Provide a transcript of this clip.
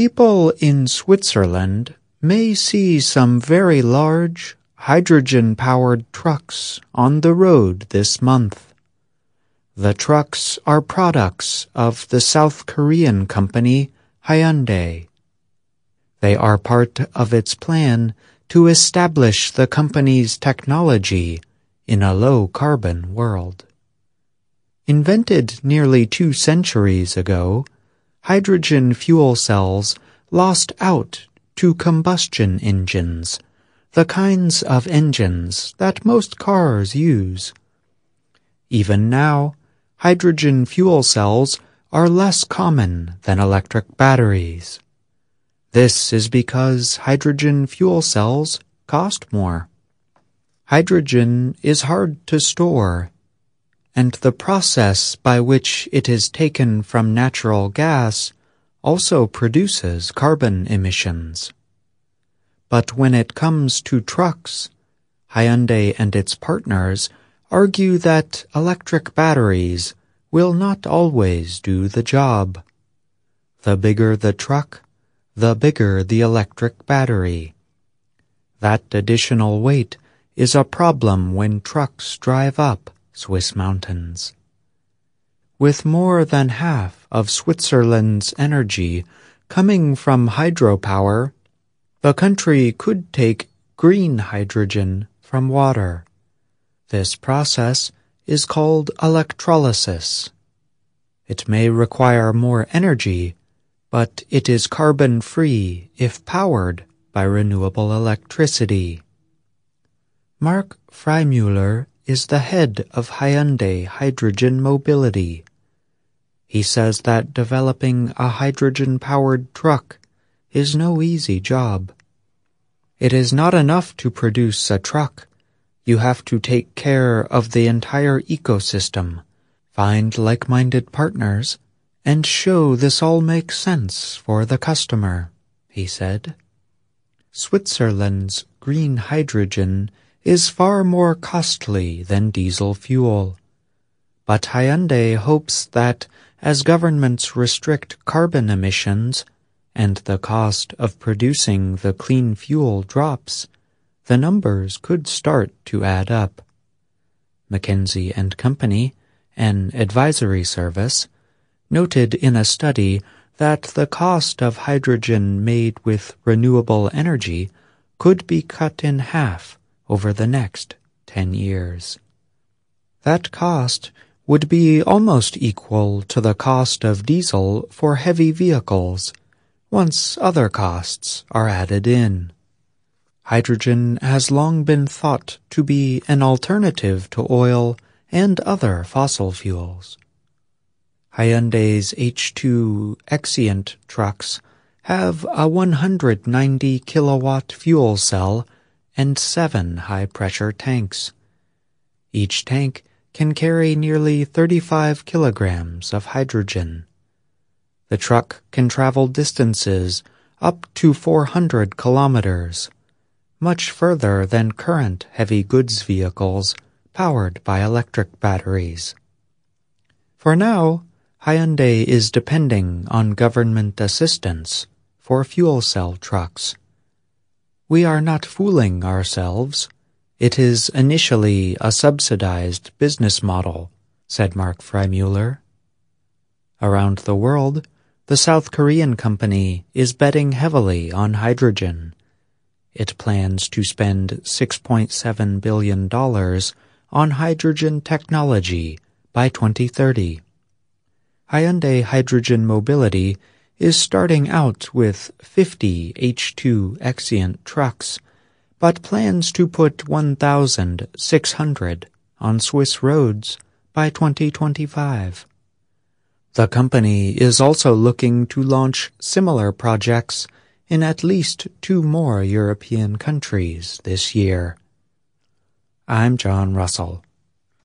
People in Switzerland may see some very large hydrogen-powered trucks on the road this month. The trucks are products of the South Korean company Hyundai. They are part of its plan to establish the company's technology in a low-carbon world. Invented nearly two centuries ago, hydrogen fuel cells lost out to combustion engines, the kinds of engines that most cars use. Even now, hydrogen fuel cells are less common than electric batteries. This is because hydrogen fuel cells cost more. Hydrogen is hard to store, and the process by which it is taken from natural gas also produces carbon emissions. But when it comes to trucks, Hyundai and its partners argue that electric batteries will not always do the job. The bigger the truck, the bigger the electric battery. That additional weight is a problem when trucks drive up Swiss mountains. With more than half of Switzerland's energy coming from hydropower, the country could take green hydrogen from water. This process is called electrolysis. It may require more energy but it is carbon-free if powered by renewable electricity. Mark Freimüller is the head of Hyundai Hydrogen Mobility. He says that developing a hydrogen-powered truck is no easy job. It is not enough to produce a truck. You have to take care of the entire ecosystem, find like-minded partners, and show this all makes sense for the customer, he said. Switzerland's green hydrogen is far more costly than diesel fuel. But Hyundai hopes that as governments restrict carbon emissions and the cost of producing the clean fuel drops, the numbers could start to add up. McKinsey and Company, an advisory service, noted in a study that the cost of hydrogen made with renewable energy could be cut in half over the next 10 years. That cost would be almost equal to the cost of diesel for heavy vehicles once other costs are added in. Hydrogen has long been thought to be an alternative to oil and other fossil fuels. Hyundai's H2 Xcient trucks have a 190 kilowatt fuel cell and seven high-pressure tanks. Each tank can carry nearly 35 kilograms of hydrogen. The truck can travel distances up to 400 kilometers, much further than current heavy goods vehicles powered by electric batteries. For now, Hyundai is depending on government assistance for fuel cell trucks. We are not fooling ourselves. It is initially a subsidized business model, said Mark Freimüller. Around the world, the South Korean company is betting heavily on hydrogen. It plans to spend $6.7 billion on hydrogen technology by 2030. Hyundai Hydrogen Mobility is starting out with 50 H2 Xcient trucks, but plans to put 1,600 on Swiss roads by 2025. The company is also looking to launch similar projects in at least two more European countries this year. I'm John Russell.